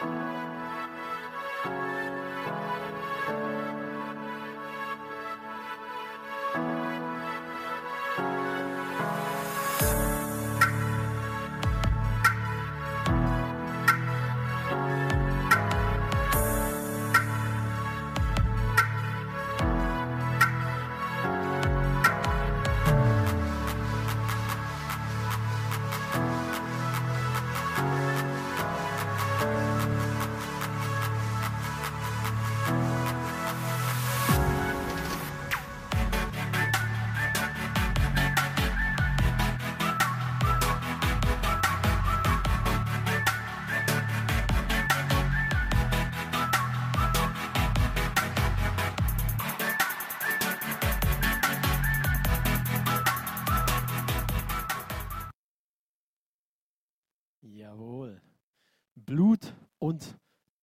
Jawohl.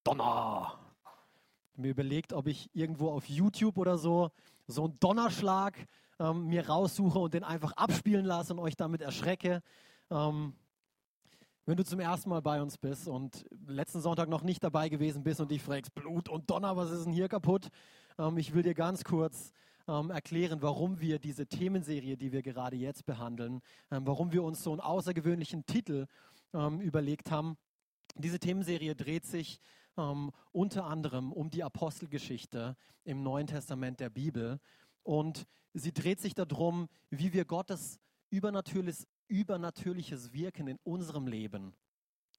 Donner. Mir überlegt, ob ich irgendwo auf YouTube oder so so einen Donnerschlag ähm, mir raussuche und den einfach abspielen lasse und euch damit erschrecke. Ähm, wenn du zum ersten Mal bei uns bist und letzten Sonntag noch nicht dabei gewesen bist und dich fragst, Blut und Donner, was ist denn hier kaputt? Ähm, ich will dir ganz kurz ähm, erklären, warum wir diese Themenserie, die wir gerade jetzt behandeln, ähm, warum wir uns so einen außergewöhnlichen Titel ähm, überlegt haben. Diese Themenserie dreht sich ähm, unter anderem um die Apostelgeschichte im Neuen Testament der Bibel. Und sie dreht sich darum, wie wir Gottes übernatürliches, übernatürliches Wirken in unserem Leben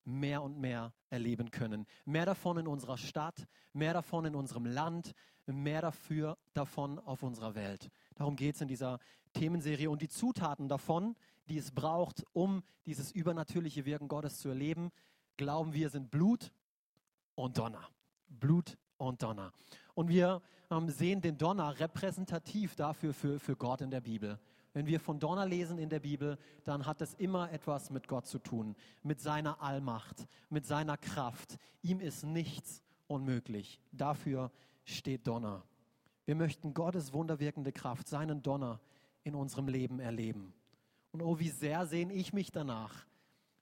mehr und mehr erleben können. Mehr davon in unserer Stadt, mehr davon in unserem Land, mehr dafür davon auf unserer Welt. Darum geht es in dieser Themenserie. Und die Zutaten davon, die es braucht, um dieses übernatürliche Wirken Gottes zu erleben, glauben wir, sind Blut und Donner. Blut und Donner. Und wir ähm, sehen den Donner repräsentativ dafür für, für Gott in der Bibel. Wenn wir von Donner lesen in der Bibel, dann hat es immer etwas mit Gott zu tun, mit seiner Allmacht, mit seiner Kraft. Ihm ist nichts unmöglich. Dafür steht Donner. Wir möchten Gottes wunderwirkende Kraft, seinen Donner in unserem Leben erleben. Und oh, wie sehr sehne ich mich danach,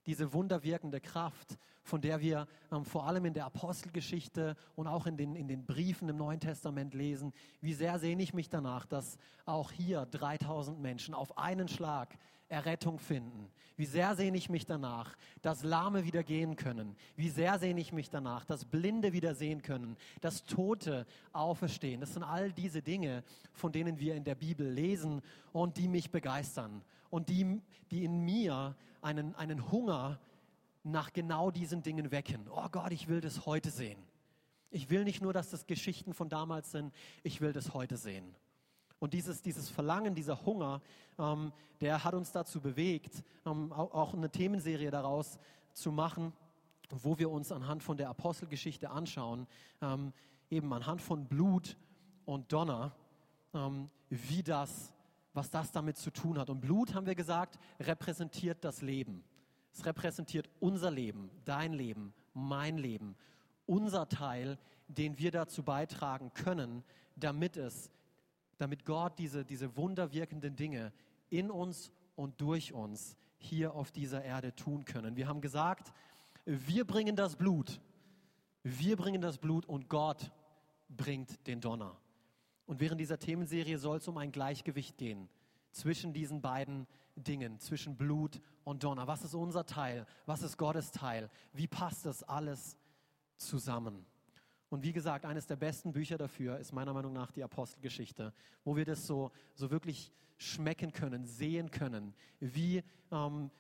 diese wunderwirkende Kraft, von der wir ähm, vor allem in der Apostelgeschichte und auch in den, in den Briefen im Neuen Testament lesen, wie sehr sehne ich mich danach, dass auch hier 3000 Menschen auf einen Schlag Errettung finden. Wie sehr sehne ich mich danach, dass Lahme wieder gehen können. Wie sehr sehne ich mich danach, dass Blinde wieder sehen können, dass Tote auferstehen. Das sind all diese Dinge, von denen wir in der Bibel lesen und die mich begeistern und die, die in mir einen, einen Hunger nach genau diesen Dingen wecken. Oh Gott, ich will das heute sehen. Ich will nicht nur, dass das Geschichten von damals sind, ich will das heute sehen. Und dieses, dieses Verlangen, dieser Hunger, ähm, der hat uns dazu bewegt, ähm, auch, eine Themenserie daraus zu machen, wo wir uns anhand von der Apostelgeschichte anschauen, ähm, eben anhand von Blut und Donner, ähm, wie das was das damit zu tun hat. Und Blut, haben wir gesagt, repräsentiert das Leben. Es repräsentiert unser Leben, dein Leben, mein Leben, unser Teil, den wir dazu beitragen können, damit es, damit Gott diese, diese wunderwirkenden Dinge in uns und durch uns hier auf dieser Erde tun können. Wir haben gesagt, wir bringen das Blut. Wir bringen das Blut und Gott bringt den Donner. Und während dieser Themenserie soll es um ein Gleichgewicht gehen zwischen diesen beiden Dingen, zwischen Blut und Donner. Was ist unser Teil? Was ist Gottes Teil? Wie passt das alles zusammen? Und wie gesagt, eines der besten Bücher dafür ist meiner Meinung nach die Apostelgeschichte, wo wir das so, so wirklich schmecken können, sehen können, wie ähm,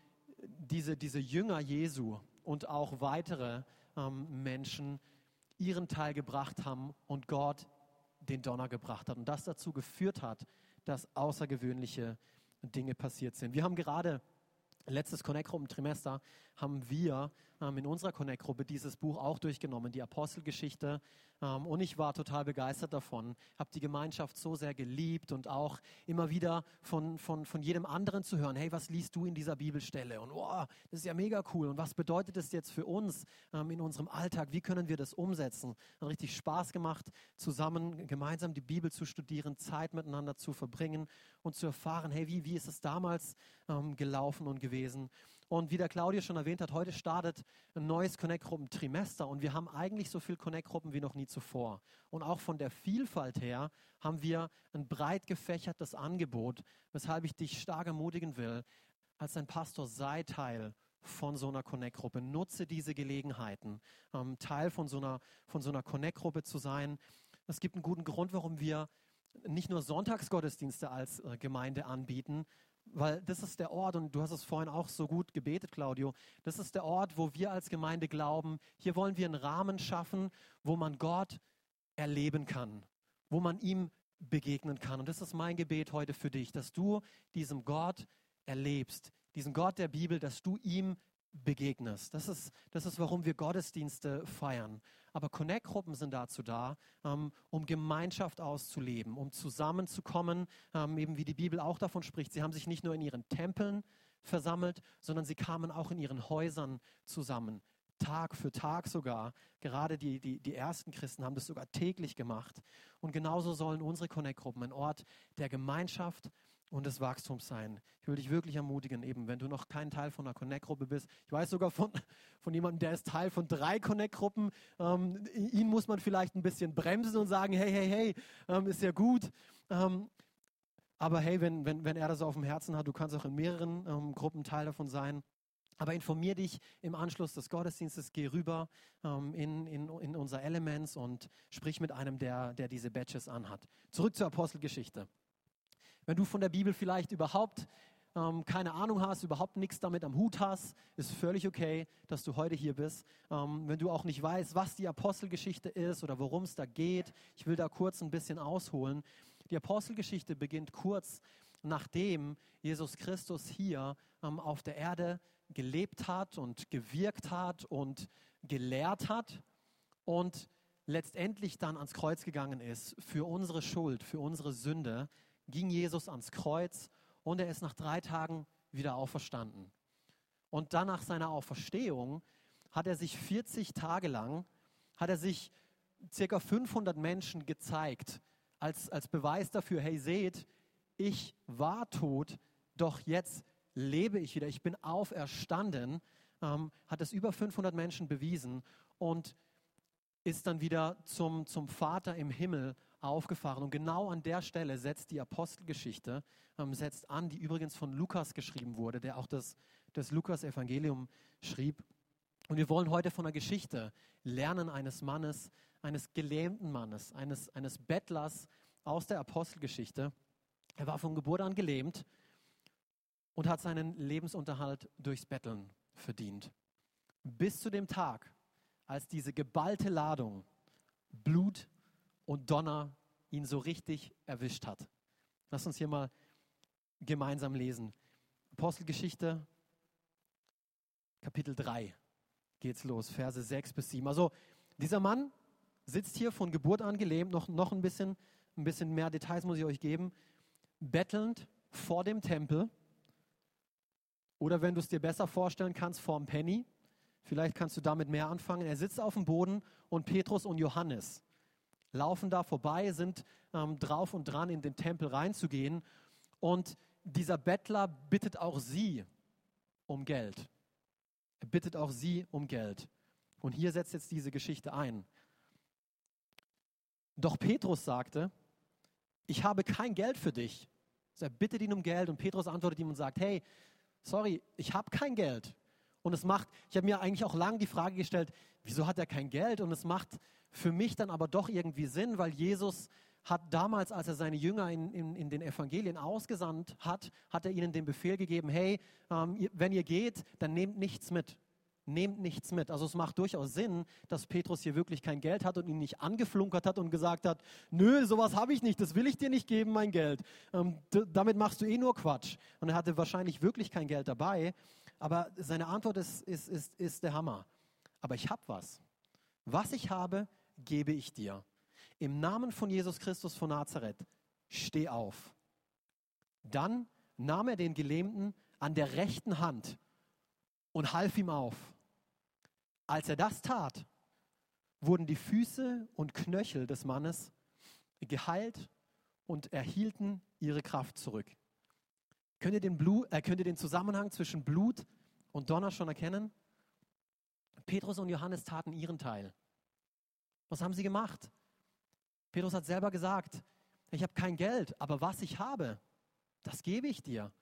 diese, diese Jünger Jesu und auch weitere ähm, Menschen ihren Teil gebracht haben und Gott den Donner gebracht hat und das dazu geführt hat, dass außergewöhnliche Dinge passiert sind. Wir haben gerade letztes Connect-Gruppen-Trimester haben wir ähm, in unserer Connect-Gruppe dieses Buch auch durchgenommen, die Apostelgeschichte. Ähm, und ich war total begeistert davon, habe die Gemeinschaft so sehr geliebt und auch immer wieder von, von, von jedem anderen zu hören, hey, was liest du in dieser Bibelstelle? Und oh, das ist ja mega cool. Und was bedeutet das jetzt für uns ähm, in unserem Alltag? Wie können wir das umsetzen? Hat richtig Spaß gemacht, zusammen gemeinsam die Bibel zu studieren, Zeit miteinander zu verbringen und zu erfahren, hey, wie, wie ist es damals ähm, gelaufen und gewesen? Und wie der Claudio schon erwähnt hat, heute startet ein neues Connect-Gruppen-Trimester und wir haben eigentlich so viele Connect-Gruppen wie noch nie zuvor. Und auch von der Vielfalt her haben wir ein breit gefächertes Angebot, weshalb ich dich stark ermutigen will, als ein Pastor sei Teil von so einer Connect-Gruppe. Nutze diese Gelegenheiten, ähm, Teil von so einer, so einer Connect-Gruppe zu sein. Es gibt einen guten Grund, warum wir nicht nur Sonntagsgottesdienste als äh, Gemeinde anbieten, weil das ist der Ort, und du hast es vorhin auch so gut gebetet, Claudio, das ist der Ort, wo wir als Gemeinde glauben, hier wollen wir einen Rahmen schaffen, wo man Gott erleben kann, wo man ihm begegnen kann. Und das ist mein Gebet heute für dich, dass du diesem Gott erlebst, diesen Gott der Bibel, dass du ihm begegnest. Das ist, das ist, warum wir Gottesdienste feiern. Aber Connect-Gruppen sind dazu da, ähm, um Gemeinschaft auszuleben, um zusammenzukommen, ähm, eben wie die Bibel auch davon spricht. Sie haben sich nicht nur in ihren Tempeln versammelt, sondern sie kamen auch in ihren Häusern zusammen. Tag für Tag sogar. Gerade die, die, die ersten Christen haben das sogar täglich gemacht. Und genauso sollen unsere Connect-Gruppen ein Ort der Gemeinschaft und des Wachstums sein. Ich will dich wirklich ermutigen, eben wenn du noch kein Teil von einer Connect-Gruppe bist. Ich weiß sogar von, von jemandem, der ist Teil von drei Connect-Gruppen. Ähm, ihn muss man vielleicht ein bisschen bremsen und sagen, hey, hey, hey, ähm, ist ja gut. Ähm, aber hey, wenn, wenn, wenn er das auf dem Herzen hat, du kannst auch in mehreren ähm, Gruppen Teil davon sein. Aber informier dich im Anschluss des Gottesdienstes, geh rüber ähm, in, in, in unser Elements und sprich mit einem, der, der diese Badges anhat. Zurück zur Apostelgeschichte. Wenn du von der Bibel vielleicht überhaupt ähm, keine Ahnung hast, überhaupt nichts damit am Hut hast, ist völlig okay, dass du heute hier bist. Ähm, wenn du auch nicht weißt, was die Apostelgeschichte ist oder worum es da geht, ich will da kurz ein bisschen ausholen. Die Apostelgeschichte beginnt kurz nachdem Jesus Christus hier ähm, auf der Erde gelebt hat und gewirkt hat und gelehrt hat und letztendlich dann ans Kreuz gegangen ist für unsere Schuld, für unsere Sünde, ging Jesus ans Kreuz und er ist nach drei Tagen wieder auferstanden. Und dann nach seiner Auferstehung hat er sich 40 Tage lang, hat er sich circa 500 Menschen gezeigt, als, als Beweis dafür, hey seht, ich war tot, doch jetzt lebe ich wieder, ich bin auferstanden, ähm, hat es über 500 Menschen bewiesen und ist dann wieder zum, zum Vater im Himmel aufgefahren. Und genau an der Stelle setzt die Apostelgeschichte, ähm, setzt an, die übrigens von Lukas geschrieben wurde, der auch das, das Lukas-Evangelium schrieb. Und wir wollen heute von der Geschichte lernen eines Mannes, eines gelähmten Mannes, eines, eines Bettlers aus der Apostelgeschichte. Er war von Geburt an gelähmt und hat seinen Lebensunterhalt durchs Betteln verdient. Bis zu dem Tag, als diese geballte Ladung Blut, und Donner ihn so richtig erwischt hat. Lass uns hier mal gemeinsam lesen. Apostelgeschichte, Kapitel 3 geht's los, Verse 6 bis 7. Also dieser Mann sitzt hier von Geburt an gelähmt, noch, noch ein, bisschen, ein bisschen mehr Details muss ich euch geben, bettelnd vor dem Tempel oder wenn du es dir besser vorstellen kannst, vor dem Penny. Vielleicht kannst du damit mehr anfangen. Er sitzt auf dem Boden und Petrus und Johannes laufen da vorbei, sind ähm, drauf und dran, in den Tempel reinzugehen. Und dieser Bettler bittet auch sie um Geld. Er bittet auch sie um Geld. Und hier setzt jetzt diese Geschichte ein. Doch Petrus sagte, ich habe kein Geld für dich. Also er bittet ihn um Geld und Petrus antwortet ihm und sagt, hey, sorry, ich habe kein Geld. Und es macht, ich habe mir eigentlich auch lange die Frage gestellt, wieso hat er kein Geld? Und es macht für mich dann aber doch irgendwie Sinn, weil Jesus hat damals, als er seine Jünger in, in, in den Evangelien ausgesandt hat, hat er ihnen den Befehl gegeben, hey, ähm, wenn ihr geht, dann nehmt nichts mit. Nehmt nichts mit. Also es macht durchaus Sinn, dass Petrus hier wirklich kein Geld hat und ihn nicht angeflunkert hat und gesagt hat, nö, sowas habe ich nicht, das will ich dir nicht geben, mein Geld. Ähm, damit machst du eh nur Quatsch. Und er hatte wahrscheinlich wirklich kein Geld dabei. Aber seine Antwort ist, ist, ist, ist der Hammer. Aber ich habe was. Was ich habe, gebe ich dir. Im Namen von Jesus Christus von Nazareth, steh auf. Dann nahm er den Gelähmten an der rechten Hand und half ihm auf. Als er das tat, wurden die Füße und Knöchel des Mannes geheilt und erhielten ihre Kraft zurück. Könnt ihr den, Blut, äh, könnt ihr den Zusammenhang zwischen Blut und Donner schon erkennen? Petrus und Johannes taten ihren Teil. Was haben sie gemacht? Petrus hat selber gesagt, ich habe kein Geld, aber was ich habe, das gebe ich dir.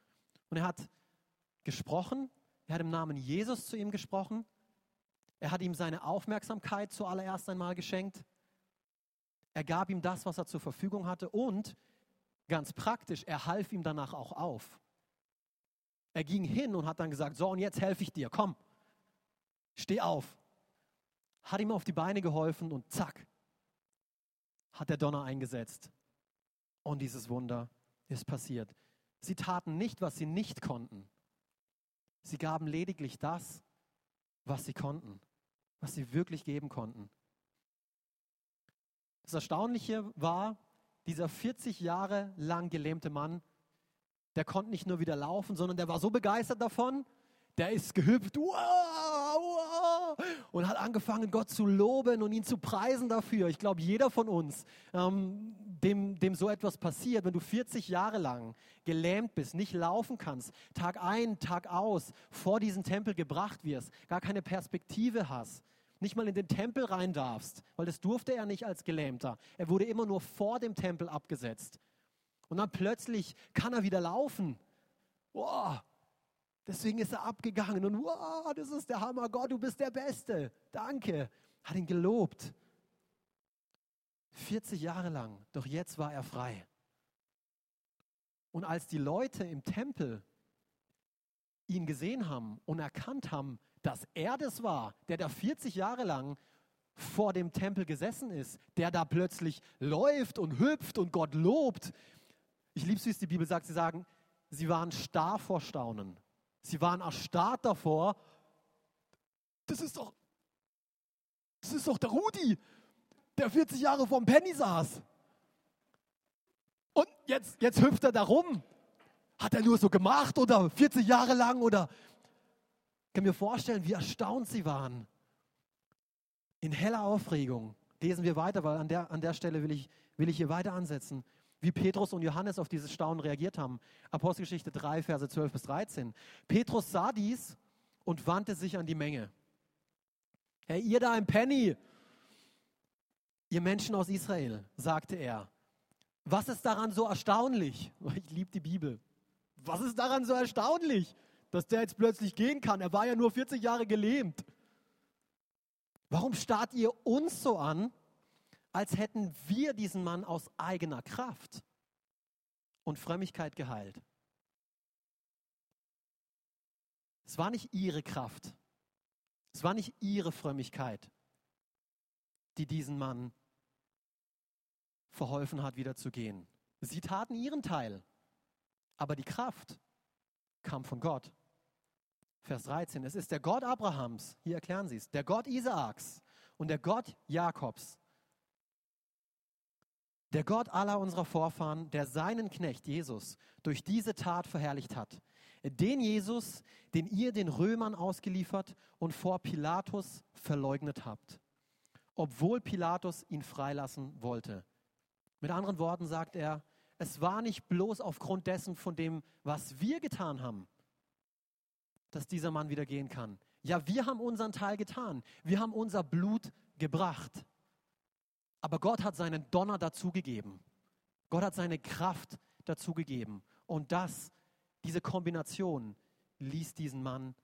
Und er hat gesprochen, er hat im Namen Jesus zu ihm gesprochen, er hat ihm seine Aufmerksamkeit zuallererst einmal geschenkt, er gab ihm das, was er zur Verfügung hatte und ganz praktisch, er half ihm danach auch auf. Er ging hin und hat dann gesagt, so und jetzt helfe ich dir, komm, steh auf. Hat ihm auf die Beine geholfen und zack, hat der Donner eingesetzt. Und dieses Wunder ist passiert. Sie taten nicht, was sie nicht konnten. Sie gaben lediglich das, was sie konnten, was sie wirklich geben konnten. Das Erstaunliche war, dieser 40 Jahre lang gelähmte Mann, der konnte nicht nur wieder laufen, sondern der war so begeistert davon, der ist gehüpft wow, wow, und hat angefangen, Gott zu loben und ihn zu preisen dafür. Ich glaube, jeder von uns, ähm, dem, dem so etwas passiert, wenn du 40 Jahre lang gelähmt bist, nicht laufen kannst, Tag ein, Tag aus vor diesen Tempel gebracht wirst, gar keine Perspektive hast, nicht mal in den Tempel rein darfst, weil das durfte er nicht als Gelähmter. Er wurde immer nur vor dem Tempel abgesetzt. Und dann plötzlich kann er wieder laufen. Wow, Deswegen ist er abgegangen und wow, das ist der Hammer, Gott, du bist der Beste. Danke. Hat ihn gelobt. 40 Jahre lang, doch jetzt war er frei. Und als die Leute im Tempel ihn gesehen haben und erkannt haben, dass er das war, der da 40 Jahre lang vor dem Tempel gesessen ist, der da plötzlich läuft und hüpft und Gott lobt. Ich liebe es, wie es die Bibel sagt, sie sagen, sie waren starr vor Staunen. Sie waren erstarrt davor. Das ist doch, das ist doch der Rudi, der 40 Jahre vorm Penny saß. Und jetzt, jetzt hüpft er da rum. Hat er nur so gemacht oder 40 Jahre lang oder? Ich kann mir vorstellen, wie erstaunt sie waren. In heller Aufregung. Lesen wir weiter, weil an der, an der Stelle will ich, will ich hier weiter ansetzen wie Petrus und Johannes auf dieses Staunen reagiert haben. Apostelgeschichte 3, Verse 12 bis 13. Petrus sah dies und wandte sich an die Menge. Hey, ihr da im Penny, ihr Menschen aus Israel, sagte er, was ist daran so erstaunlich? Ich liebe die Bibel. Was ist daran so erstaunlich, dass der jetzt plötzlich gehen kann? Er war ja nur 40 Jahre gelähmt. Warum starrt ihr uns so an, als hätten wir diesen Mann aus eigener Kraft und Frömmigkeit geheilt. Es war nicht ihre Kraft, es war nicht ihre Frömmigkeit, die diesen Mann verholfen hat, wieder zu gehen. Sie taten ihren Teil, aber die Kraft kam von Gott. Vers 13, es ist der Gott Abrahams, hier erklären sie es, der Gott Isaaks und der Gott Jakobs, der Gott aller unserer Vorfahren, der seinen Knecht Jesus durch diese Tat verherrlicht hat. Den Jesus, den ihr den Römern ausgeliefert und vor Pilatus verleugnet habt, obwohl Pilatus ihn freilassen wollte. Mit anderen Worten sagt er, es war nicht bloß aufgrund dessen, von dem, was wir getan haben, dass dieser Mann wieder gehen kann. Ja, wir haben unseren Teil getan. Wir haben unser Blut gebracht. Aber Gott hat seinen Donner dazugegeben. Gott hat seine Kraft dazugegeben. Und das, diese Kombination, ließ diesen Mann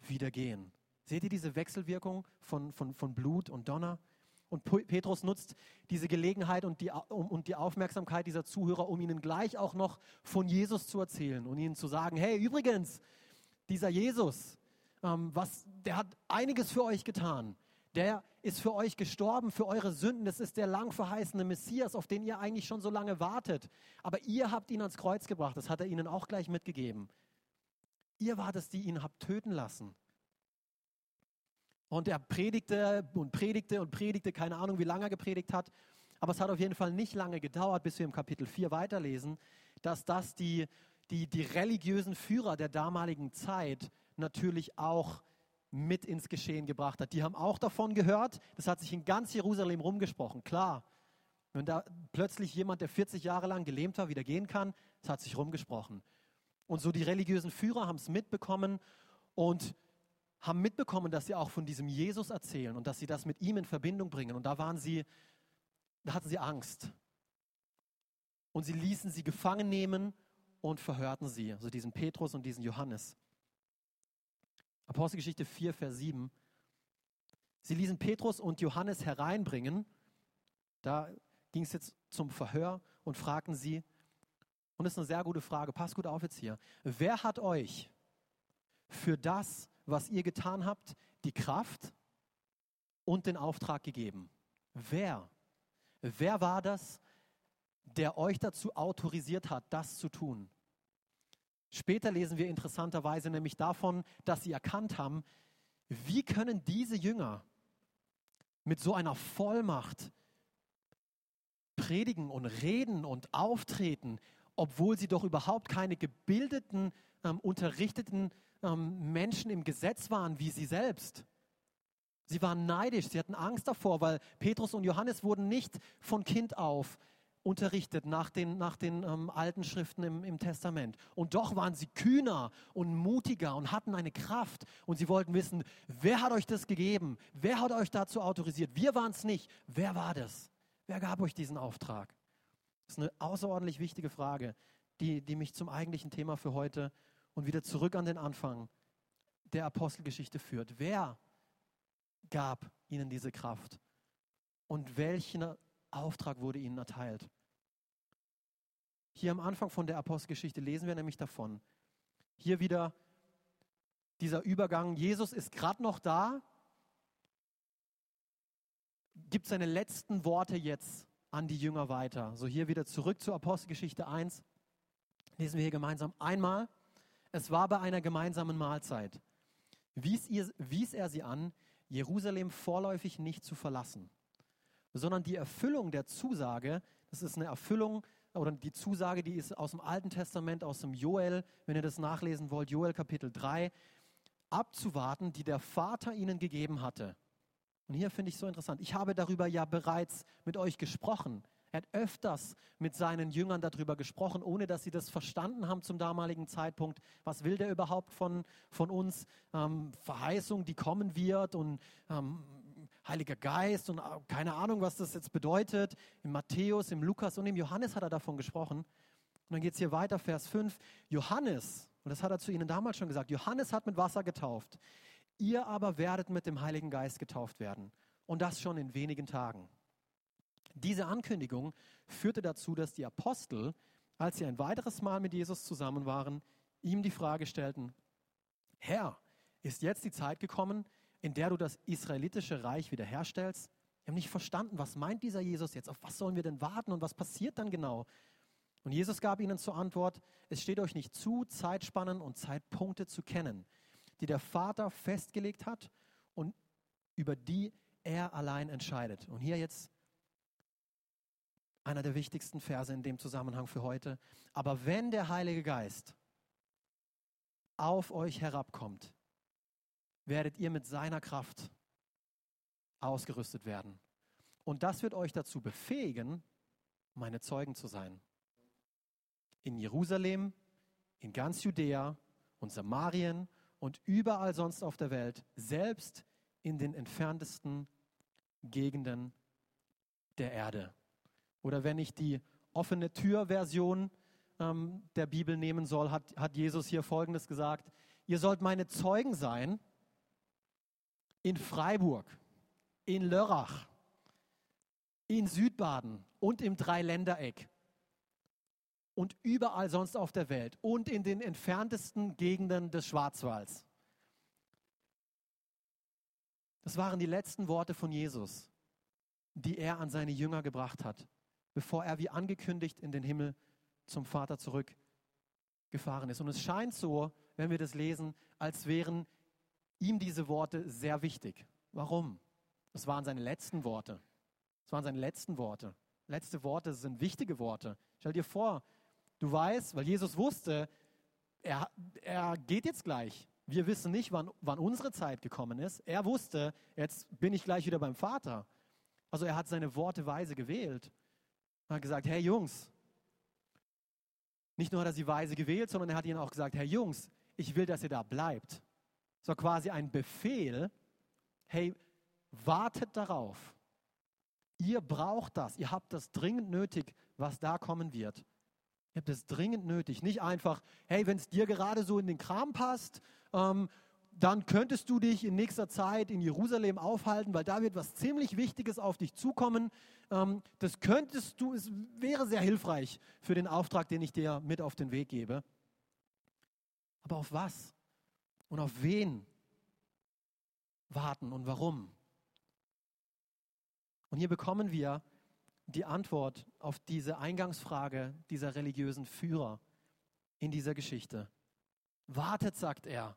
wieder gehen. Seht ihr diese Wechselwirkung von, von, von Blut und Donner? Und Petrus nutzt diese Gelegenheit und die, und die Aufmerksamkeit dieser Zuhörer, um ihnen gleich auch noch von Jesus zu erzählen und ihnen zu sagen, hey, übrigens, dieser Jesus, ähm, was, der hat einiges für euch getan der ist für euch gestorben, für eure Sünden. Das ist der lang verheißene Messias, auf den ihr eigentlich schon so lange wartet. Aber ihr habt ihn ans Kreuz gebracht. Das hat er ihnen auch gleich mitgegeben. Ihr wart es, die ihn habt töten lassen. Und er predigte und predigte und predigte, keine Ahnung, wie lange er gepredigt hat. Aber es hat auf jeden Fall nicht lange gedauert, bis wir im Kapitel 4 weiterlesen, dass das die, die, die religiösen Führer der damaligen Zeit natürlich auch mit ins Geschehen gebracht hat. Die haben auch davon gehört. Das hat sich in ganz Jerusalem rumgesprochen. Klar, wenn da plötzlich jemand, der 40 Jahre lang gelähmt war, wieder gehen kann, das hat sich rumgesprochen. Und so die religiösen Führer haben es mitbekommen und haben mitbekommen, dass sie auch von diesem Jesus erzählen und dass sie das mit ihm in Verbindung bringen. Und da waren sie, da hatten sie Angst. Und sie ließen sie gefangen nehmen und verhörten sie, also diesen Petrus und diesen Johannes. Apostelgeschichte 4, Vers 7. Sie ließen Petrus und Johannes hereinbringen. Da ging es jetzt zum Verhör und fragten sie, und das ist eine sehr gute Frage, passt gut auf jetzt hier. Wer hat euch für das, was ihr getan habt, die Kraft und den Auftrag gegeben? Wer? Wer war das, der euch dazu autorisiert hat, das zu tun? Später lesen wir interessanterweise nämlich davon, dass sie erkannt haben, wie können diese Jünger mit so einer Vollmacht predigen und reden und auftreten, obwohl sie doch überhaupt keine gebildeten, ähm, unterrichteten ähm, Menschen im Gesetz waren wie sie selbst. Sie waren neidisch, sie hatten Angst davor, weil Petrus und Johannes wurden nicht von Kind auf unterrichtet nach den, nach den ähm, alten Schriften im, im Testament. Und doch waren sie kühner und mutiger und hatten eine Kraft. Und sie wollten wissen, wer hat euch das gegeben? Wer hat euch dazu autorisiert? Wir waren es nicht. Wer war das? Wer gab euch diesen Auftrag? Das ist eine außerordentlich wichtige Frage, die, die mich zum eigentlichen Thema für heute und wieder zurück an den Anfang der Apostelgeschichte führt. Wer gab ihnen diese Kraft? Und welchen Auftrag wurde ihnen erteilt? Hier am Anfang von der Apostelgeschichte lesen wir nämlich davon. Hier wieder dieser Übergang. Jesus ist gerade noch da, gibt seine letzten Worte jetzt an die Jünger weiter. So hier wieder zurück zur Apostelgeschichte 1. Lesen wir hier gemeinsam einmal. Es war bei einer gemeinsamen Mahlzeit. Wies, ihr, wies er sie an, Jerusalem vorläufig nicht zu verlassen, sondern die Erfüllung der Zusage, das ist eine Erfüllung oder die Zusage, die ist aus dem Alten Testament, aus dem Joel, wenn ihr das nachlesen wollt, Joel Kapitel 3, abzuwarten, die der Vater ihnen gegeben hatte. Und hier finde ich so interessant. Ich habe darüber ja bereits mit euch gesprochen. Er hat öfters mit seinen Jüngern darüber gesprochen, ohne dass sie das verstanden haben zum damaligen Zeitpunkt. Was will der überhaupt von, von uns? Ähm, Verheißung, die kommen wird und ähm, Heiliger Geist und äh, keine Ahnung, was das jetzt bedeutet. Im Matthäus, im Lukas und im Johannes hat er davon gesprochen. Und dann geht es hier weiter, Vers 5. Johannes, und das hat er zu ihnen damals schon gesagt, Johannes hat mit Wasser getauft. Ihr aber werdet mit dem Heiligen Geist getauft werden. Und das schon in wenigen Tagen. Diese Ankündigung führte dazu, dass die Apostel, als sie ein weiteres Mal mit Jesus zusammen waren, ihm die Frage stellten, Herr, ist jetzt die Zeit gekommen, in der du das israelitische Reich wiederherstellst? Wir haben nicht verstanden, was meint dieser Jesus jetzt? Auf was sollen wir denn warten und was passiert dann genau? Und Jesus gab ihnen zur Antwort, es steht euch nicht zu, Zeitspannen und Zeitpunkte zu kennen, die der Vater festgelegt hat und über die er allein entscheidet. Und hier jetzt einer der wichtigsten Verse in dem Zusammenhang für heute. Aber wenn der Heilige Geist auf euch herabkommt, werdet ihr mit seiner Kraft ausgerüstet werden. Und das wird euch dazu befähigen, meine Zeugen zu sein. In Jerusalem, in ganz Judäa und Samarien und überall sonst auf der Welt, selbst in den entferntesten Gegenden der Erde. Oder wenn ich die offene Tür-Version ähm, der Bibel nehmen soll, hat, hat Jesus hier Folgendes gesagt. Ihr sollt meine Zeugen sein in Freiburg, in Lörrach, in Südbaden und im Dreiländereck und überall sonst auf der Welt und in den entferntesten Gegenden des Schwarzwalds. Das waren die letzten Worte von Jesus, die er an seine Jünger gebracht hat, bevor er wie angekündigt in den Himmel zum Vater zurückgefahren ist. Und es scheint so, wenn wir das lesen, als wären ihm diese Worte sehr wichtig. Warum? Das waren seine letzten Worte. Das waren seine letzten Worte. Letzte Worte sind wichtige Worte. Stell dir vor, du weißt, weil Jesus wusste, er, er geht jetzt gleich. Wir wissen nicht, wann, wann unsere Zeit gekommen ist. Er wusste, jetzt bin ich gleich wieder beim Vater. Also er hat seine Worte weise gewählt. Er hat gesagt, hey Jungs, nicht nur hat er sie weise gewählt, sondern er hat ihnen auch gesagt, hey Jungs, ich will, dass ihr da bleibt. So quasi ein Befehl, hey, wartet darauf. Ihr braucht das, ihr habt das dringend nötig, was da kommen wird. Ihr habt es dringend nötig. Nicht einfach, hey, wenn es dir gerade so in den Kram passt, ähm, dann könntest du dich in nächster Zeit in Jerusalem aufhalten, weil da wird was ziemlich Wichtiges auf dich zukommen. Ähm, das könntest du, es wäre sehr hilfreich für den Auftrag, den ich dir mit auf den Weg gebe. Aber auf was und auf wen warten und warum? Und hier bekommen wir die Antwort auf diese Eingangsfrage dieser religiösen Führer in dieser Geschichte. Wartet, sagt er.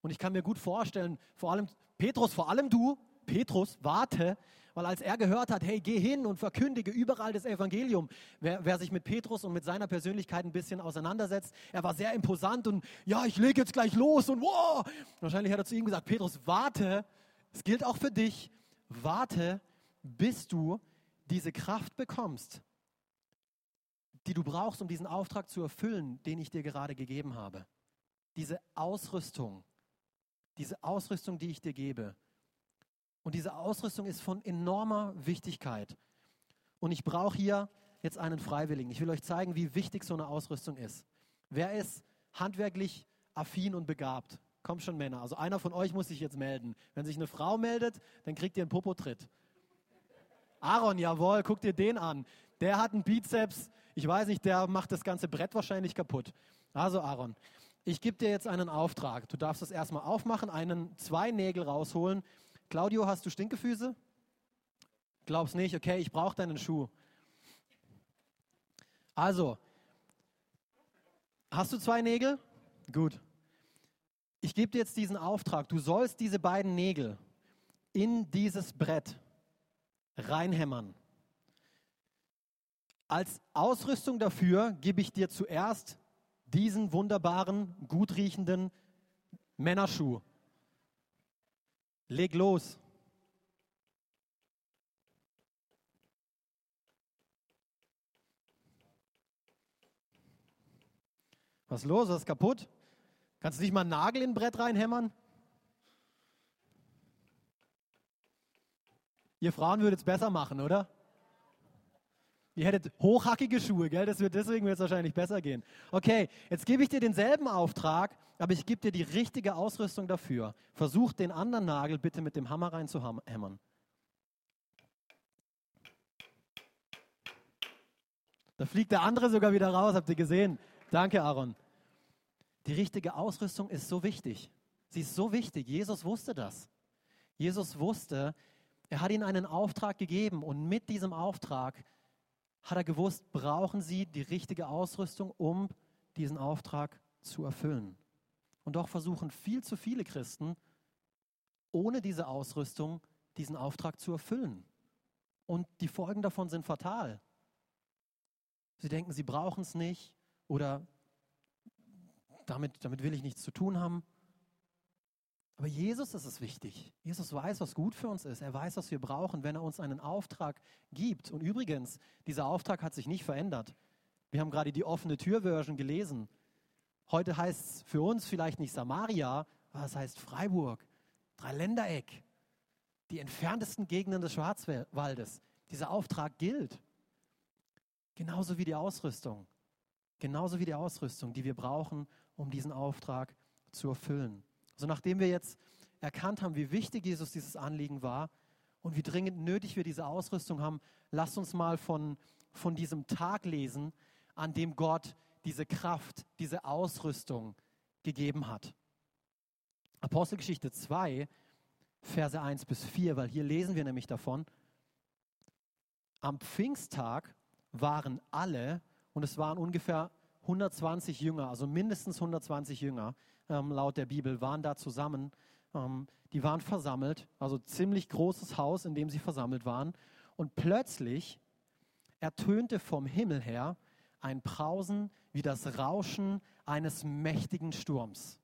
Und ich kann mir gut vorstellen, vor allem Petrus, vor allem du, Petrus, warte, weil als er gehört hat, hey, geh hin und verkündige überall das Evangelium, wer, wer, sich mit Petrus und mit seiner Persönlichkeit ein bisschen auseinandersetzt, er war sehr imposant und ja, ich lege jetzt gleich los und wow. Wahrscheinlich hat er zu ihm gesagt, Petrus, warte, es gilt auch für dich, warte, bis du diese Kraft bekommst, die du brauchst, um diesen Auftrag zu erfüllen, den ich dir gerade gegeben habe. Diese Ausrüstung, diese Ausrüstung, die ich dir gebe. Und diese Ausrüstung ist von enormer Wichtigkeit. Und ich brauche hier jetzt einen Freiwilligen. Ich will euch zeigen, wie wichtig so eine Ausrüstung ist. Wer ist handwerklich affin und begabt? Kommt schon Männer. Also einer von euch muss sich jetzt melden. Wenn sich eine Frau meldet, dann kriegt ihr einen Popotritt. Aaron, jawohl, guck dir den an. Der hat einen Bizeps. Ich weiß nicht, der macht das ganze Brett wahrscheinlich kaputt. Also Aaron, ich gebe dir jetzt einen Auftrag. Du darfst das erstmal aufmachen, einen, zwei Nägel rausholen. Claudio, hast du Stinkefüße? Glaubst nicht? Okay, ich brauche deinen Schuh. Also, hast du zwei Nägel? Gut. Ich gebe dir jetzt diesen Auftrag. Du sollst diese beiden Nägel in dieses Brett reinhämmern. Als Ausrüstung dafür gebe ich dir zuerst diesen wunderbaren, gut riechenden Männerschuh. Leg los. Was ist los? Was ist kaputt? Kannst du nicht mal einen Nagel in ein Brett reinhämmern? Ihr Frauen würdet es besser machen, oder? Ihr hättet hochhackige Schuhe, gell? Das wird deswegen wird es wahrscheinlich besser gehen. Okay, jetzt gebe ich dir denselben Auftrag, aber ich gebe dir die richtige Ausrüstung dafür. Versuch den anderen Nagel bitte mit dem Hammer reinzuhämmern. Da fliegt der andere sogar wieder raus, habt ihr gesehen? Danke, Aaron. Die richtige Ausrüstung ist so wichtig. Sie ist so wichtig. Jesus wusste das. Jesus wusste, er hat ihnen einen Auftrag gegeben und mit diesem Auftrag hat er gewusst, brauchen sie die richtige Ausrüstung, um diesen Auftrag zu erfüllen. Und doch versuchen viel zu viele Christen, ohne diese Ausrüstung diesen Auftrag zu erfüllen. Und die Folgen davon sind fatal. Sie denken, sie brauchen es nicht oder damit, damit will ich nichts zu tun haben. Aber Jesus ist es wichtig. Jesus weiß, was gut für uns ist. Er weiß, was wir brauchen, wenn er uns einen Auftrag gibt. Und übrigens, dieser Auftrag hat sich nicht verändert. Wir haben gerade die offene Tür-Version gelesen. Heute heißt es für uns vielleicht nicht Samaria, aber es heißt Freiburg, Dreiländereck, die entferntesten Gegenden des Schwarzwaldes. Dieser Auftrag gilt. Genauso wie die Ausrüstung. Genauso wie die Ausrüstung, die wir brauchen, um diesen Auftrag zu erfüllen. Also nachdem wir jetzt erkannt haben, wie wichtig Jesus dieses Anliegen war und wie dringend nötig wir diese Ausrüstung haben, lasst uns mal von, von diesem Tag lesen, an dem Gott diese Kraft, diese Ausrüstung gegeben hat. Apostelgeschichte 2, Verse 1 bis 4, weil hier lesen wir nämlich davon, am Pfingsttag waren alle, und es waren ungefähr 120 Jünger, also mindestens 120 Jünger, ähm, laut der Bibel, waren da zusammen. Ähm, die waren versammelt, also ziemlich großes Haus, in dem sie versammelt waren. Und plötzlich ertönte vom Himmel her ein Brausen wie das Rauschen eines mächtigen Sturms.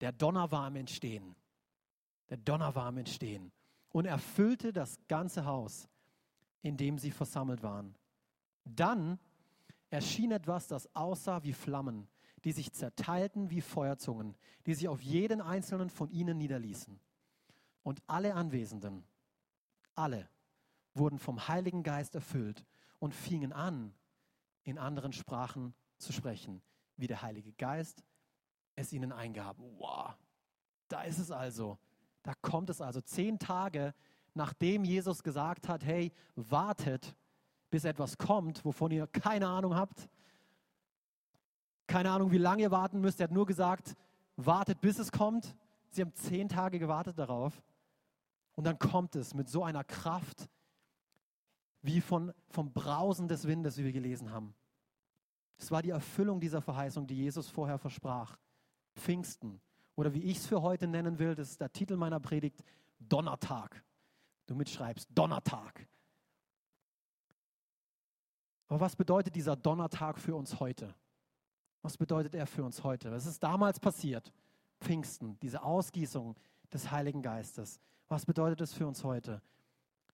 Der Donner war am Entstehen. Der Donner war am Entstehen und erfüllte das ganze Haus, in dem sie versammelt waren. Dann erschien etwas, das aussah wie Flammen die sich zerteilten wie Feuerzungen, die sich auf jeden einzelnen von ihnen niederließen. Und alle Anwesenden, alle, wurden vom Heiligen Geist erfüllt und fingen an, in anderen Sprachen zu sprechen, wie der Heilige Geist es ihnen eingab. Wow, da ist es also. Da kommt es also. Zehn Tage nachdem Jesus gesagt hat, hey, wartet, bis etwas kommt, wovon ihr keine Ahnung habt. Keine Ahnung, wie lange ihr warten müsst. Er hat nur gesagt, wartet, bis es kommt. Sie haben zehn Tage gewartet darauf. Und dann kommt es mit so einer Kraft, wie von, vom Brausen des Windes, wie wir gelesen haben. Es war die Erfüllung dieser Verheißung, die Jesus vorher versprach. Pfingsten. Oder wie ich es für heute nennen will, das ist der Titel meiner Predigt, Donnertag. Du mitschreibst, Donnertag. Aber was bedeutet dieser Donnertag für uns heute? Was bedeutet er für uns heute? Was ist damals passiert? Pfingsten, diese Ausgießung des Heiligen Geistes. Was bedeutet es für uns heute?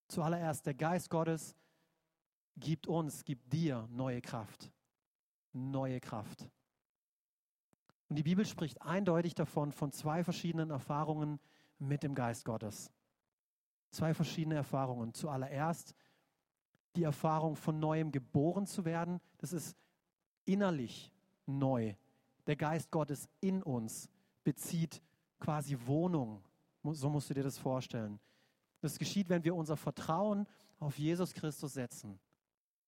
Zuallererst, der Geist Gottes gibt uns, gibt dir neue Kraft. Neue Kraft. Und die Bibel spricht eindeutig davon, von zwei verschiedenen Erfahrungen mit dem Geist Gottes. Zwei verschiedene Erfahrungen. Zuallererst die Erfahrung von neuem geboren zu werden. Das ist innerlich neu. Der Geist Gottes in uns bezieht quasi Wohnung. So musst du dir das vorstellen. Das geschieht, wenn wir unser Vertrauen auf Jesus Christus setzen.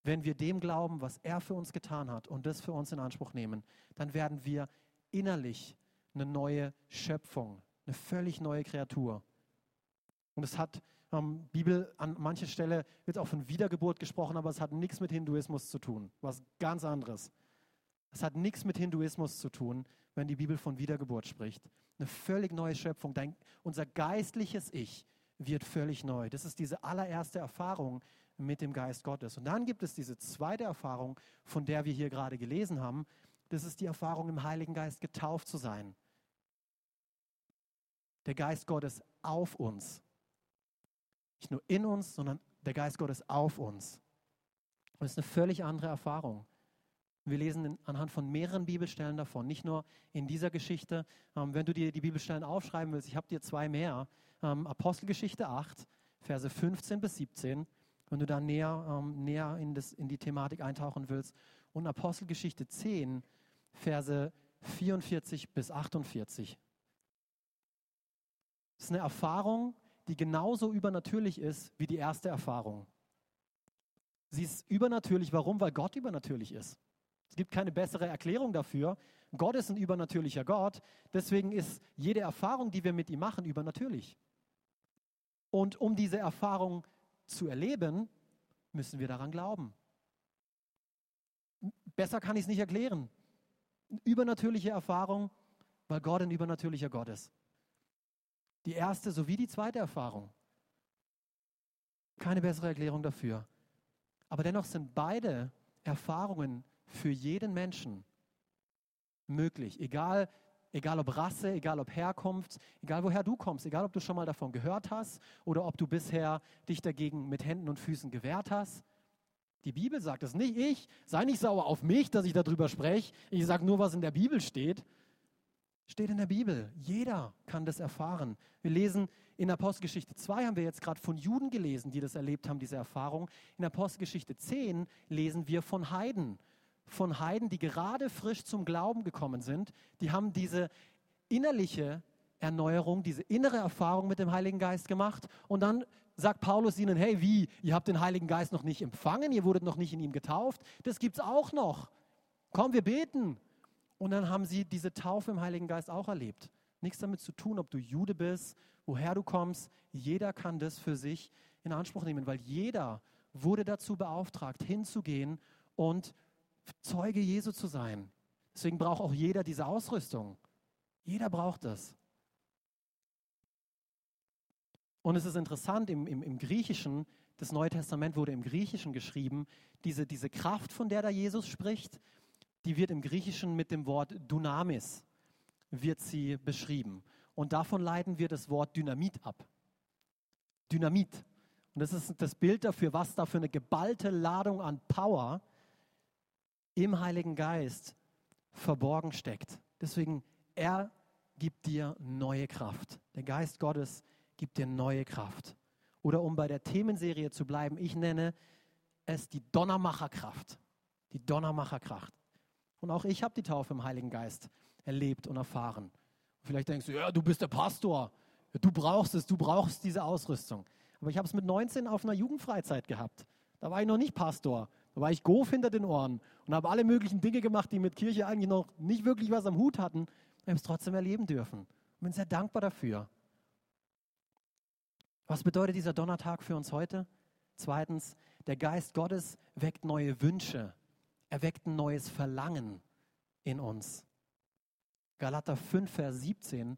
Wenn wir dem glauben, was er für uns getan hat und das für uns in Anspruch nehmen, dann werden wir innerlich eine neue Schöpfung, eine völlig neue Kreatur. Und es hat, ähm, Bibel an mancher Stelle wird auch von Wiedergeburt gesprochen, aber es hat nichts mit Hinduismus zu tun, was ganz anderes. Es hat nichts mit Hinduismus zu tun, wenn die Bibel von Wiedergeburt spricht. Eine völlig neue Schöpfung. Dein, unser geistliches Ich wird völlig neu. Das ist diese allererste Erfahrung mit dem Geist Gottes. Und dann gibt es diese zweite Erfahrung, von der wir hier gerade gelesen haben, das ist die Erfahrung, im Heiligen Geist getauft zu sein. Der Geist Gottes auf uns. Nicht nur in uns, sondern der Geist Gottes auf uns. Und das ist eine völlig andere Erfahrung. Wir lesen anhand von mehreren Bibelstellen davon, nicht nur in dieser Geschichte. Ähm, wenn du dir die Bibelstellen aufschreiben willst, ich habe dir zwei mehr. Ähm, Apostelgeschichte 8, Verse 15 bis 17, wenn du da näher, ähm, näher in, das, in die Thematik eintauchen willst. Und Apostelgeschichte 10, Verse 44 bis 48. Das ist eine Erfahrung, die genauso übernatürlich ist wie die erste Erfahrung. Sie ist übernatürlich. Warum? Weil Gott übernatürlich ist. Es gibt keine bessere Erklärung dafür. Gott ist ein übernatürlicher Gott. Deswegen ist jede Erfahrung, die wir mit ihm machen, übernatürlich. Und um diese Erfahrung zu erleben, müssen wir daran glauben. Besser kann ich es nicht erklären übernatürliche Erfahrung, weil Gott ein übernatürlicher Gott ist. Die erste sowie die zweite Erfahrung. Keine bessere Erklärung dafür. Aber dennoch sind beide Erfahrungen für jeden Menschen möglich. Egal, egal ob Rasse, egal ob Herkunft, egal woher du kommst, egal ob du schon mal davon gehört hast oder ob du bisher dich dagegen mit Händen und Füßen gewehrt hast. Die Bibel sagt es nicht ich. Sei nicht sauer auf mich, dass ich darüber spreche. Ich sage nur, was in der Bibel steht. Steht in der Bibel. Jeder kann das erfahren. Wir lesen in Apostelgeschichte 2 haben wir jetzt gerade von Juden gelesen, die das erlebt haben, diese Erfahrung. In Apostelgeschichte 10 lesen wir von Heiden. Von Heiden, die gerade frisch zum Glauben gekommen sind. Die haben diese innerliche Erneuerung, diese innere Erfahrung mit dem Heiligen Geist gemacht. Und dann sagt Paulus ihnen, hey, wie, ihr habt den Heiligen Geist noch nicht empfangen, ihr wurdet noch nicht in ihm getauft, das gibt es auch noch. Komm, wir beten. Und dann haben sie diese Taufe im Heiligen Geist auch erlebt. Nichts damit zu tun, ob du Jude bist, woher du kommst. Jeder kann das für sich in Anspruch nehmen, weil jeder wurde dazu beauftragt, hinzugehen und Zeuge Jesu zu sein. Deswegen braucht auch jeder diese Ausrüstung. Jeder braucht das. Und es ist interessant, im, im, im Griechischen, das Neue Testament wurde im Griechischen geschrieben, diese, diese Kraft, von der da Jesus spricht, die wird im Griechischen mit dem Wort Dynamis, wird sie beschrieben. Und davon leiten wir das Wort Dynamit ab. Dynamit. Und das ist das Bild dafür, was da für eine geballte Ladung an Power im Heiligen Geist verborgen steckt. Deswegen, er gibt dir neue Kraft. Der Geist Gottes gibt dir neue Kraft. Oder um bei der Themenserie zu bleiben, ich nenne es die Donnermacherkraft. Die Donnermacherkraft. Und auch ich habe die Taufe im Heiligen Geist erlebt und erfahren. Vielleicht denkst du, ja, du bist der Pastor. Du brauchst es, du brauchst diese Ausrüstung. Aber ich habe es mit 19 auf einer Jugendfreizeit gehabt. Da war ich noch nicht Pastor. Da war ich goof hinter den Ohren und habe alle möglichen Dinge gemacht, die mit Kirche eigentlich noch nicht wirklich was am Hut hatten. Ich habe es trotzdem erleben dürfen. Ich bin sehr dankbar dafür. Was bedeutet dieser Donnertag für uns heute? Zweitens, der Geist Gottes weckt neue Wünsche. Er weckt ein neues Verlangen in uns. Galater 5, Vers 17.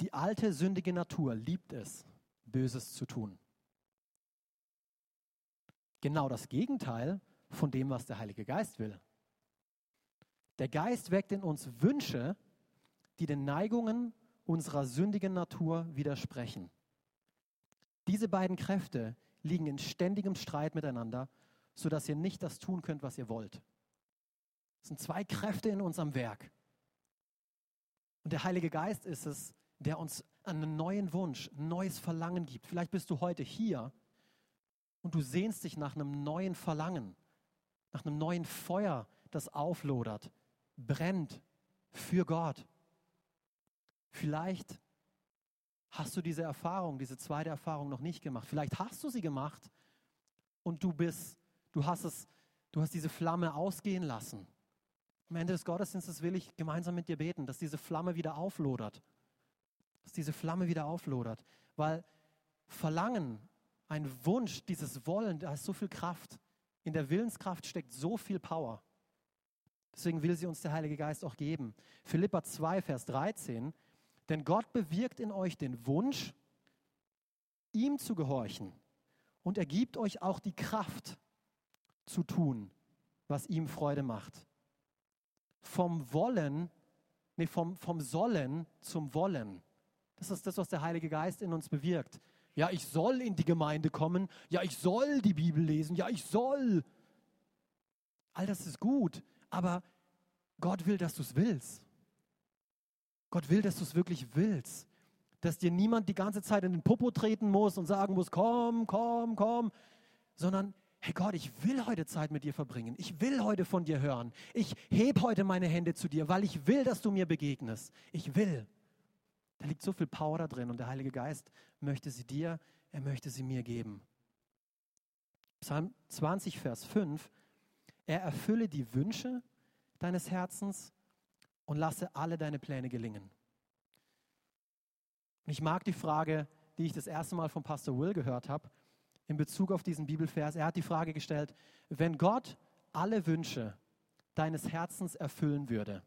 Die alte sündige Natur liebt es, Böses zu tun. Genau das Gegenteil von dem, was der Heilige Geist will. Der Geist weckt in uns Wünsche, die den Neigungen unserer sündigen Natur widersprechen. Diese beiden Kräfte liegen in ständigem Streit miteinander, sodass ihr nicht das tun könnt, was ihr wollt. Es sind zwei Kräfte in unserem Werk. Und der Heilige Geist ist es, der uns einen neuen Wunsch, ein neues Verlangen gibt. Vielleicht bist du heute hier und du sehnst dich nach einem neuen Verlangen, nach einem neuen Feuer, das auflodert, brennt für Gott. Vielleicht hast du diese Erfahrung, diese zweite Erfahrung noch nicht gemacht. Vielleicht hast du sie gemacht und du bist, du hast es, du hast diese Flamme ausgehen lassen. Am Ende des Gottesdienstes will ich gemeinsam mit dir beten, dass diese Flamme wieder auflodert. Dass diese Flamme wieder auflodert. Weil Verlangen, ein Wunsch, dieses Wollen, da ist so viel Kraft. In der Willenskraft steckt so viel Power. Deswegen will sie uns der Heilige Geist auch geben. Philippa 2, Vers 13. Denn Gott bewirkt in euch den Wunsch, ihm zu gehorchen. Und er gibt euch auch die Kraft zu tun, was ihm Freude macht. Vom Wollen, nee, vom, vom Sollen zum Wollen. Das ist das, was der Heilige Geist in uns bewirkt. Ja, ich soll in die Gemeinde kommen. Ja, ich soll die Bibel lesen. Ja, ich soll. All das ist gut, aber Gott will, dass du es willst. Gott will, dass du es wirklich willst. Dass dir niemand die ganze Zeit in den Popo treten muss und sagen muss, komm, komm, komm, sondern, hey Gott, ich will heute Zeit mit dir verbringen. Ich will heute von dir hören. Ich heb heute meine Hände zu dir, weil ich will, dass du mir begegnest. Ich will. Da liegt so viel Power da drin und der Heilige Geist möchte sie dir, er möchte sie mir geben. Psalm 20, Vers 5. Er erfülle die Wünsche deines Herzens und lasse alle deine Pläne gelingen. Und ich mag die Frage, die ich das erste Mal von Pastor Will gehört habe, in Bezug auf diesen Bibelvers. Er hat die Frage gestellt, wenn Gott alle Wünsche deines Herzens erfüllen würde,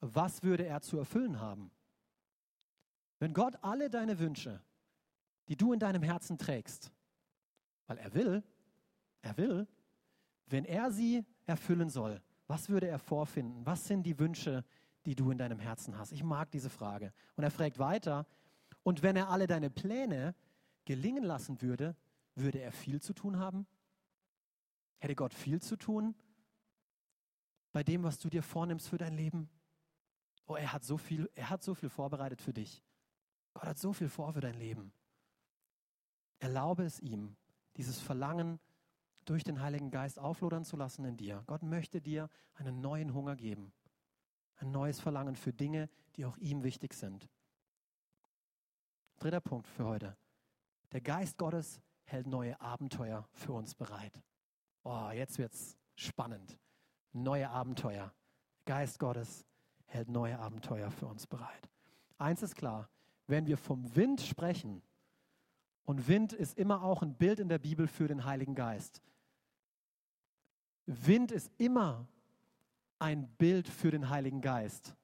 was würde er zu erfüllen haben? Wenn Gott alle deine Wünsche, die du in deinem Herzen trägst, weil er will, er will, wenn er sie erfüllen soll, was würde er vorfinden? Was sind die Wünsche, die du in deinem Herzen hast? Ich mag diese Frage. Und er fragt weiter, und wenn er alle deine Pläne gelingen lassen würde, würde er viel zu tun haben? Hätte Gott viel zu tun bei dem, was du dir vornimmst für dein Leben? Oh, er hat so viel, er hat so viel vorbereitet für dich. Gott hat so viel vor für dein Leben. Erlaube es ihm, dieses Verlangen durch den Heiligen Geist auflodern zu lassen in dir. Gott möchte dir einen neuen Hunger geben, ein neues Verlangen für Dinge, die auch ihm wichtig sind. Dritter Punkt für heute. Der Geist Gottes hält neue Abenteuer für uns bereit. Oh, jetzt wird's spannend. Neue Abenteuer. Geist Gottes hält neue Abenteuer für uns bereit. Eins ist klar, wenn wir vom Wind sprechen, und Wind ist immer auch ein Bild in der Bibel für den Heiligen Geist. Wind ist immer ein Bild für den Heiligen Geist.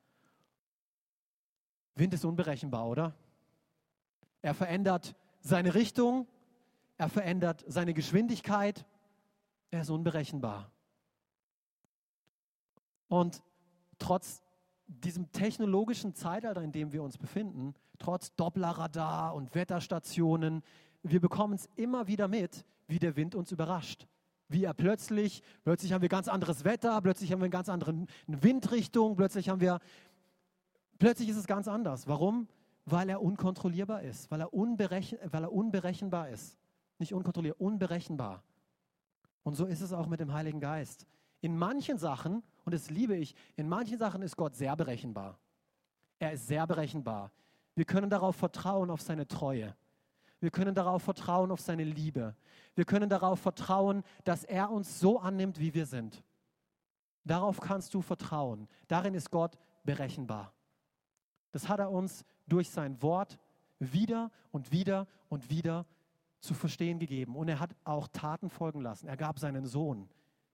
Wind ist unberechenbar, oder? Er verändert seine Richtung, er verändert seine Geschwindigkeit, er ist unberechenbar. Und trotz diesem technologischen Zeitalter, in dem wir uns befinden, trotz Dopplerradar und Wetterstationen, wir bekommen es immer wieder mit, wie der Wind uns überrascht Wie er plötzlich, plötzlich haben wir ganz anderes Wetter, plötzlich haben wir eine ganz andere Windrichtung, plötzlich haben wir, plötzlich ist es ganz anders. Warum? Weil er unkontrollierbar ist, weil er, unberechen, weil er unberechenbar ist. Nicht unkontrollierbar, unberechenbar. Und so ist es auch mit dem Heiligen Geist. In manchen Sachen, und das liebe ich, in manchen Sachen ist Gott sehr berechenbar. Er ist sehr berechenbar. Wir können darauf vertrauen, auf seine Treue. Wir können darauf vertrauen, auf seine Liebe. Wir können darauf vertrauen, dass er uns so annimmt, wie wir sind. Darauf kannst du vertrauen. Darin ist Gott berechenbar. Das hat er uns durch sein Wort wieder und wieder und wieder zu verstehen gegeben. Und er hat auch Taten folgen lassen. Er gab seinen Sohn.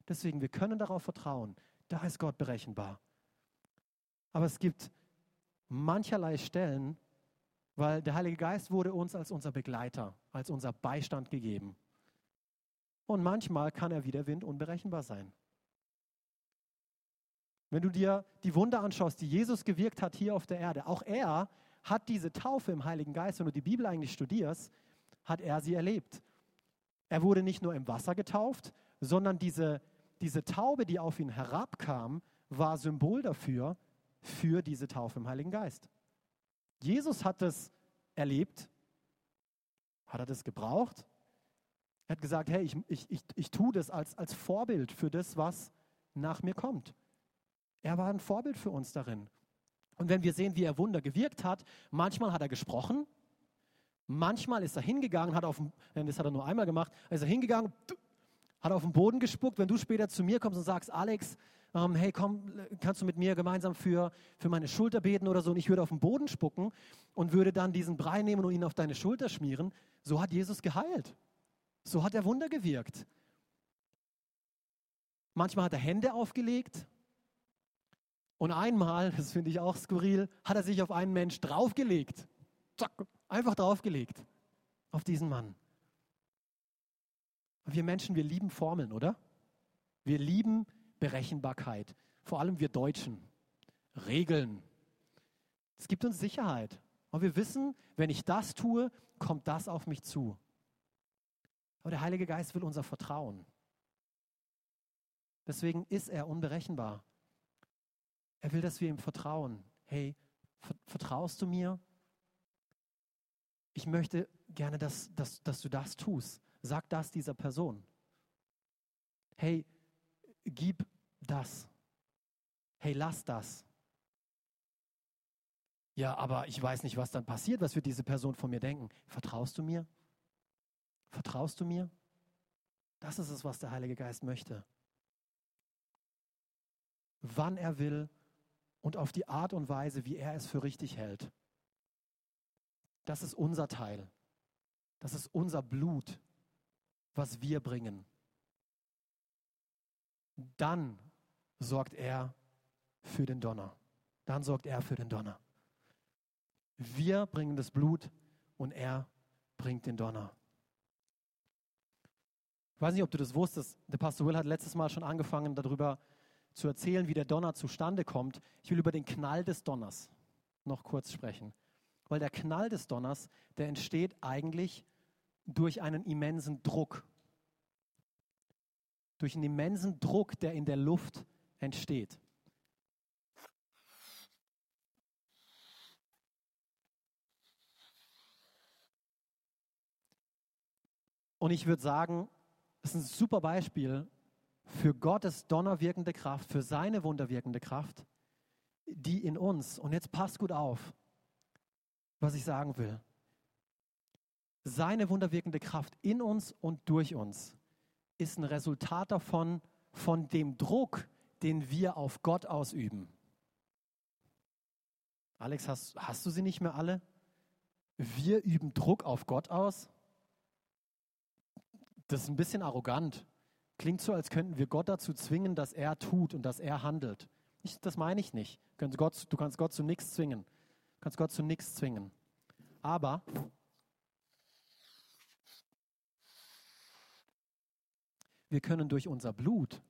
Deswegen, wir können darauf vertrauen. Da ist Gott berechenbar. Aber es gibt mancherlei Stellen, weil der Heilige Geist wurde uns als unser Begleiter, als unser Beistand gegeben. Und manchmal kann er wie der Wind unberechenbar sein. Wenn du dir die Wunder anschaust, die Jesus gewirkt hat hier auf der Erde, auch er hat diese Taufe im Heiligen Geist, wenn du die Bibel eigentlich studierst, hat er sie erlebt. Er wurde nicht nur im Wasser getauft, sondern diese, diese Taube, die auf ihn herabkam, war Symbol dafür, für diese Taufe im Heiligen Geist. Jesus hat es erlebt. Hat er das gebraucht? Er hat gesagt, hey, ich, ich, ich, ich tue das als, als Vorbild für das, was nach mir kommt. Er war ein Vorbild für uns darin. Und wenn wir sehen, wie er Wunder gewirkt hat, manchmal hat er gesprochen, manchmal ist er hingegangen, hat auf dem, das hat er nur einmal gemacht, ist er hingegangen, hat auf den Boden gespuckt. Wenn du später zu mir kommst und sagst, Alex, ähm, hey, komm, kannst du mit mir gemeinsam für, für meine Schulter beten oder so? Und ich würde auf den Boden spucken und würde dann diesen Brei nehmen und ihn auf deine Schulter schmieren. So hat Jesus geheilt. So hat er Wunder gewirkt. Manchmal hat er Hände aufgelegt. Und einmal, das finde ich auch skurril, hat er sich auf einen Mensch draufgelegt. Zack, einfach draufgelegt. Auf diesen Mann. Wir Menschen, wir lieben Formeln, oder? Wir lieben Berechenbarkeit. Vor allem wir Deutschen. Regeln. Es gibt uns Sicherheit. Und wir wissen, wenn ich das tue, kommt das auf mich zu. Aber der Heilige Geist will unser Vertrauen. Deswegen ist er unberechenbar. Er will, dass wir ihm vertrauen. Hey, vertraust du mir? Ich möchte gerne, dass, dass, dass du das tust. Sag das dieser Person. Hey, gib das. Hey, lass das. Ja, aber ich weiß nicht, was dann passiert, was wird diese Person von mir denken. Vertraust du mir? Vertraust du mir? Das ist es, was der Heilige Geist möchte. Wann er will und auf die Art und Weise, wie er es für richtig hält. Das ist unser Teil. Das ist unser Blut, was wir bringen dann sorgt er für den Donner. Dann sorgt er für den Donner. Wir bringen das Blut und er bringt den Donner. Ich weiß nicht, ob du das wusstest. Der Pastor Will hat letztes Mal schon angefangen, darüber zu erzählen, wie der Donner zustande kommt. Ich will über den Knall des Donners noch kurz sprechen. Weil der Knall des Donners, der entsteht eigentlich durch einen immensen Druck durch einen immensen Druck, der in der Luft entsteht. Und ich würde sagen, das ist ein super Beispiel für Gottes donnerwirkende Kraft, für seine wunderwirkende Kraft, die in uns, und jetzt passt gut auf, was ich sagen will, seine wunderwirkende Kraft in uns und durch uns ist ein Resultat davon, von dem Druck, den wir auf Gott ausüben. Alex, hast, hast du sie nicht mehr alle? Wir üben Druck auf Gott aus? Das ist ein bisschen arrogant. Klingt so, als könnten wir Gott dazu zwingen, dass er tut und dass er handelt. Ich, das meine ich nicht. Du kannst Gott zu nichts zwingen. Du kannst Gott zu nichts zwingen. Aber wir können durch unser Blut,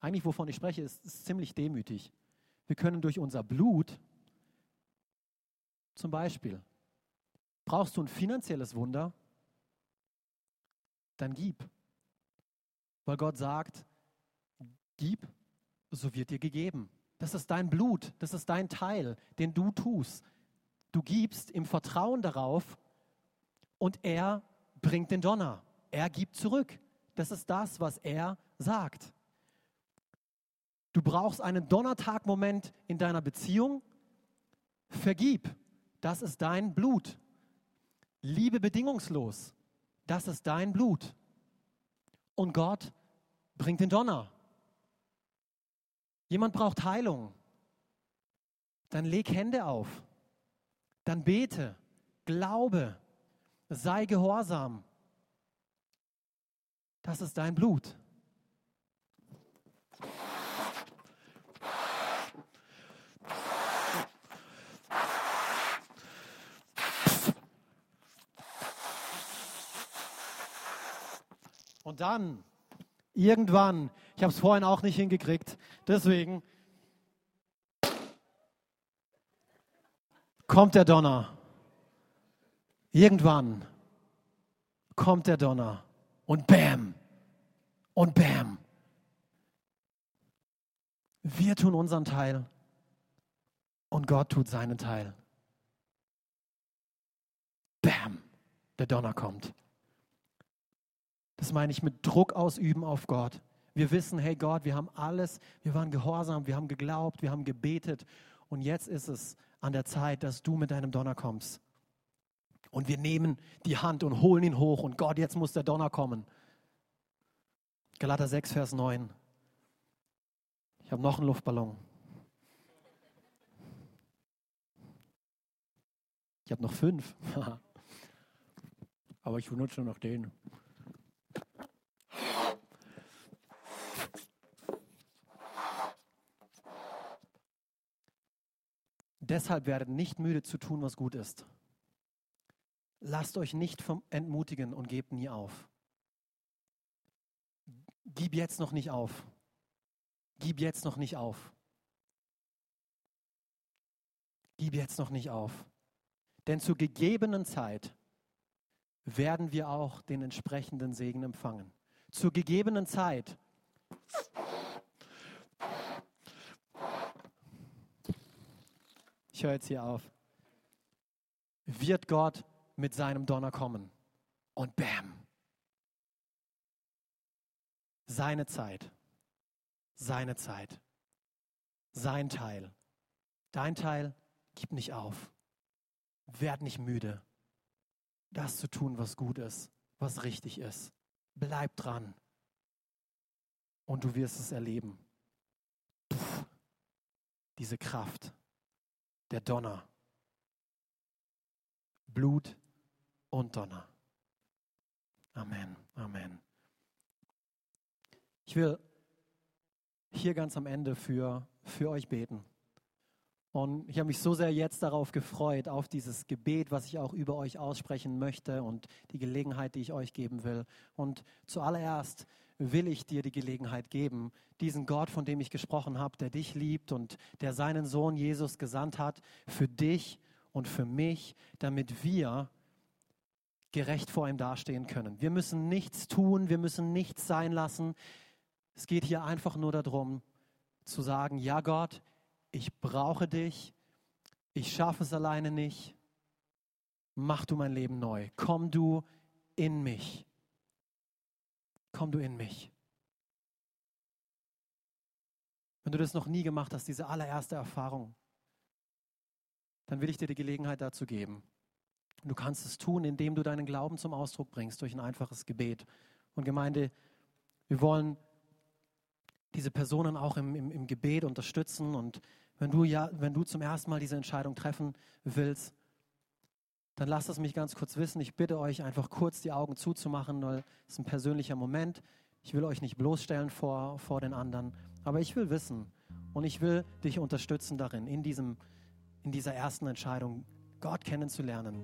eigentlich wovon ich spreche, ist, ist ziemlich demütig. Wir können durch unser Blut, zum Beispiel, brauchst du ein finanzielles Wunder, dann gib. Weil Gott sagt, gib, so wird dir gegeben. Das ist dein Blut, das ist dein Teil, den du tust. Du gibst im Vertrauen darauf und er bringt den Donner. Er gibt zurück. Das ist das, was er sagt. Du brauchst einen Donnertag-Moment in deiner Beziehung. Vergib. Das ist dein Blut. Liebe bedingungslos. Das ist dein Blut. Und Gott bringt den Donner. Jemand braucht Heilung. Dann leg Hände auf. Dann bete. Glaube. Sei gehorsam. Das ist dein Blut. Und dann, irgendwann, ich habe es vorhin auch nicht hingekriegt, deswegen kommt der Donner. Irgendwann kommt der Donner und bam und bam. Wir tun unseren Teil und Gott tut seinen Teil. Bam, der Donner kommt. Das meine ich mit Druck ausüben auf Gott. Wir wissen, hey Gott, wir haben alles, wir waren gehorsam, wir haben geglaubt, wir haben gebetet und jetzt ist es an der Zeit, dass du mit deinem Donner kommst. Und wir nehmen die Hand und holen ihn hoch und Gott, jetzt muss der Donner kommen. Galater 6, Vers 9. Ich habe noch einen Luftballon. Ich habe noch fünf. Aber ich benutze noch den. Deshalb werdet nicht müde zu tun, was gut ist. Lasst euch nicht entmutigen und gebt nie auf. Gib jetzt noch nicht auf. Gib jetzt noch nicht auf. Gib jetzt noch nicht auf. Denn zur gegebenen Zeit werden wir auch den entsprechenden Segen empfangen. Zur gegebenen Zeit ich höre jetzt hier auf, wird Gott mit seinem Donner kommen. Und bam. Seine Zeit. Seine Zeit. Sein Teil. Dein Teil, gib nicht auf. Werd nicht müde, das zu tun, was gut ist, was richtig ist. Bleib dran. Und du wirst es erleben. Puh, diese Kraft der Donner. Blut und Donner. Amen, Amen. Ich will hier ganz am Ende für, für euch beten. Und ich habe mich so sehr jetzt darauf gefreut, auf dieses Gebet, was ich auch über euch aussprechen möchte und die Gelegenheit, die ich euch geben will. Und zuallererst will ich dir die Gelegenheit geben, diesen Gott, von dem ich gesprochen habe, der dich liebt und der seinen Sohn Jesus gesandt hat, für dich und für mich, damit wir gerecht vor ihm dastehen können. Wir müssen nichts tun, wir müssen nichts sein lassen. Es geht hier einfach nur darum zu sagen, ja Gott, ich brauche dich, ich schaffe es alleine nicht, mach du mein Leben neu, komm du in mich, komm du in mich. Wenn du das noch nie gemacht hast, diese allererste Erfahrung, dann will ich dir die Gelegenheit dazu geben. Du kannst es tun, indem du deinen Glauben zum Ausdruck bringst durch ein einfaches Gebet. Und Gemeinde, wir wollen diese Personen auch im, im, im Gebet unterstützen. Und wenn du, ja, wenn du zum ersten Mal diese Entscheidung treffen willst, dann lasst es mich ganz kurz wissen. Ich bitte euch einfach kurz die Augen zuzumachen, weil es ein persönlicher Moment. Ich will euch nicht bloßstellen vor, vor den anderen, aber ich will wissen und ich will dich unterstützen darin, in, diesem, in dieser ersten Entscheidung Gott kennenzulernen